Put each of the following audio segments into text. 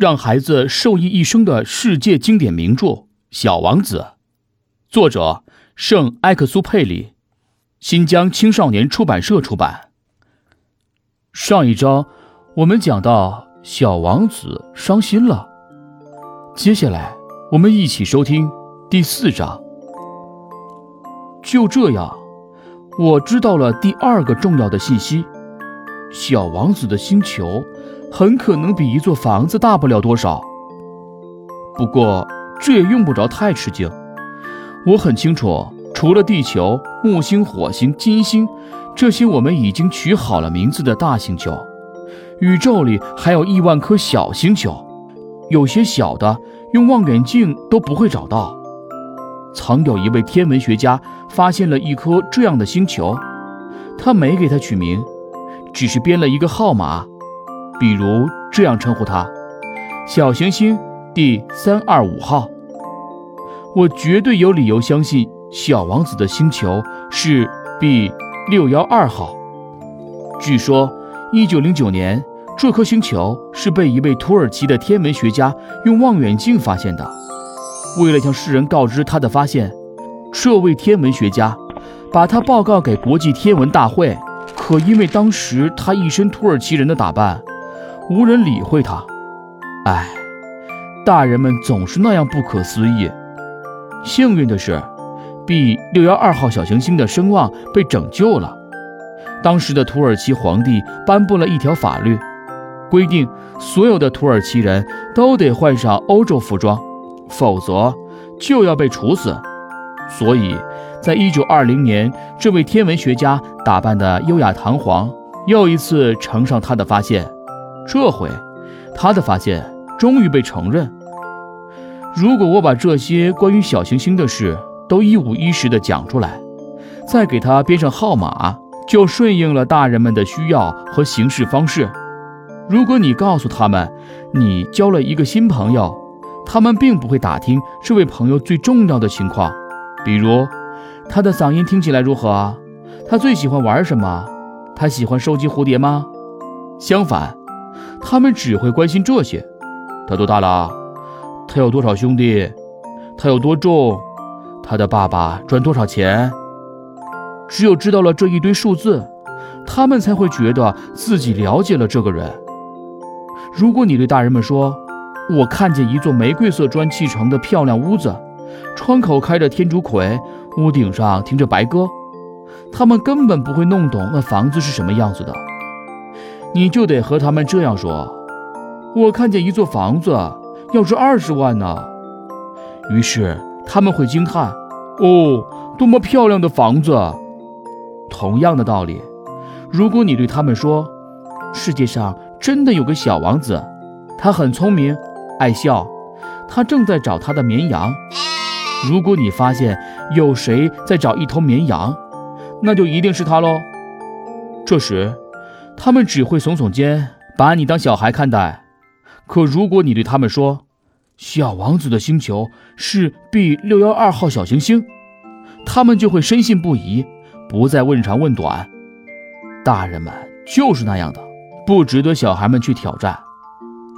让孩子受益一生的世界经典名著《小王子》，作者圣埃克苏佩里，新疆青少年出版社出版。上一章我们讲到小王子伤心了，接下来我们一起收听第四章。就这样，我知道了第二个重要的信息：小王子的星球很可能比一座房子大不了多少。不过这也用不着太吃惊，我很清楚，除了地球、木星、火星、金星这些我们已经取好了名字的大星球，宇宙里还有亿万颗小星球，有些小的用望远镜都不会找到。曾有一位天文学家发现了一颗这样的星球，他没给它取名，只是编了一个号码，比如这样称呼它：小行星第三二五号。我绝对有理由相信小王子的星球是 B 六幺二号。据说，一九零九年，这颗星球是被一位土耳其的天文学家用望远镜发现的。为了向世人告知他的发现，这位天文学家把他报告给国际天文大会。可因为当时他一身土耳其人的打扮，无人理会他。唉，大人们总是那样不可思议。幸运的是，B 六幺二号小行星的声望被拯救了。当时的土耳其皇帝颁布了一条法律，规定所有的土耳其人都得换上欧洲服装。否则就要被处死。所以，在一九二零年，这位天文学家打扮得优雅堂皇，又一次呈上他的发现。这回，他的发现终于被承认。如果我把这些关于小行星的事都一五一十地讲出来，再给他编上号码，就顺应了大人们的需要和行事方式。如果你告诉他们，你交了一个新朋友，他们并不会打听这位朋友最重要的情况，比如他的嗓音听起来如何，他最喜欢玩什么，他喜欢收集蝴蝶吗？相反，他们只会关心这些：他多大了？他有多少兄弟？他有多重？他的爸爸赚多少钱？只有知道了这一堆数字，他们才会觉得自己了解了这个人。如果你对大人们说，我看见一座玫瑰色砖砌成的漂亮屋子，窗口开着天竺葵，屋顶上停着白鸽。他们根本不会弄懂那房子是什么样子的。你就得和他们这样说：“我看见一座房子，要值二十万呢。”于是他们会惊叹：“哦，多么漂亮的房子！”同样的道理，如果你对他们说：“世界上真的有个小王子，他很聪明。”爱笑，他正在找他的绵羊。如果你发现有谁在找一头绵羊，那就一定是他喽。这时，他们只会耸耸肩，把你当小孩看待。可如果你对他们说，小王子的星球是 B 六幺二号小行星，他们就会深信不疑，不再问长问短。大人们就是那样的，不值得小孩们去挑战。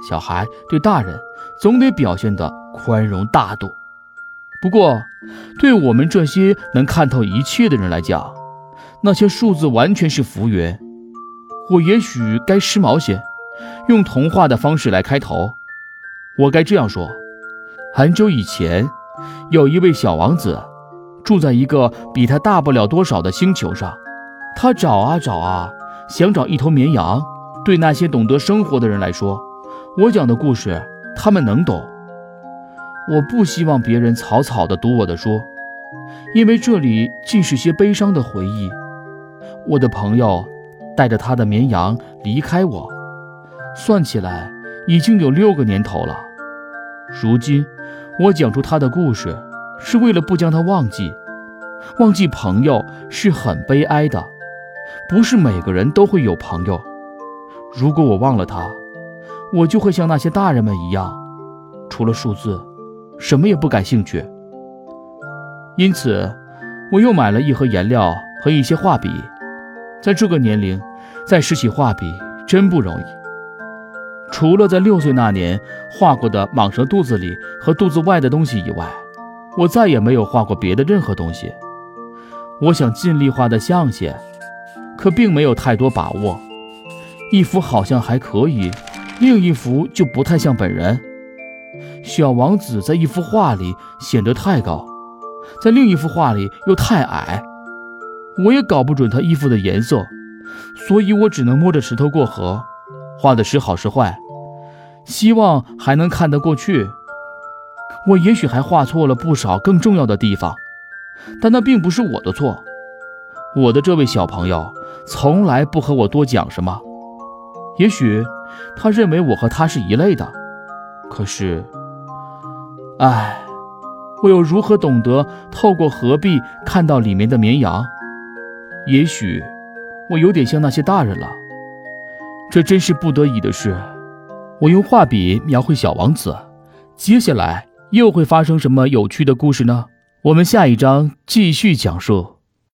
小孩对大人。总得表现得宽容大度。不过，对我们这些能看透一切的人来讲，那些数字完全是浮云。我也许该时髦些，用童话的方式来开头。我该这样说：很久以前，有一位小王子，住在一个比他大不了多少的星球上。他找啊找啊，想找一头绵羊。对那些懂得生活的人来说，我讲的故事。他们能懂。我不希望别人草草地读我的书，因为这里尽是些悲伤的回忆。我的朋友带着他的绵羊离开我，算起来已经有六个年头了。如今我讲出他的故事，是为了不将他忘记。忘记朋友是很悲哀的，不是每个人都会有朋友。如果我忘了他，我就会像那些大人们一样，除了数字，什么也不感兴趣。因此，我又买了一盒颜料和一些画笔。在这个年龄，再拾起画笔真不容易。除了在六岁那年画过的蟒蛇肚子里和肚子外的东西以外，我再也没有画过别的任何东西。我想尽力画的像些，可并没有太多把握。一幅好像还可以，另一幅就不太像本人。小王子在一幅画里显得太高，在另一幅画里又太矮。我也搞不准他衣服的颜色，所以我只能摸着石头过河，画的时好时坏，希望还能看得过去。我也许还画错了不少更重要的地方，但那并不是我的错。我的这位小朋友从来不和我多讲什么，也许他认为我和他是一类的。可是，唉，我又如何懂得透过河壁看到里面的绵羊？也许我有点像那些大人了。这真是不得已的事。我用画笔描绘小王子，接下来。又会发生什么有趣的故事呢？我们下一章继续讲述。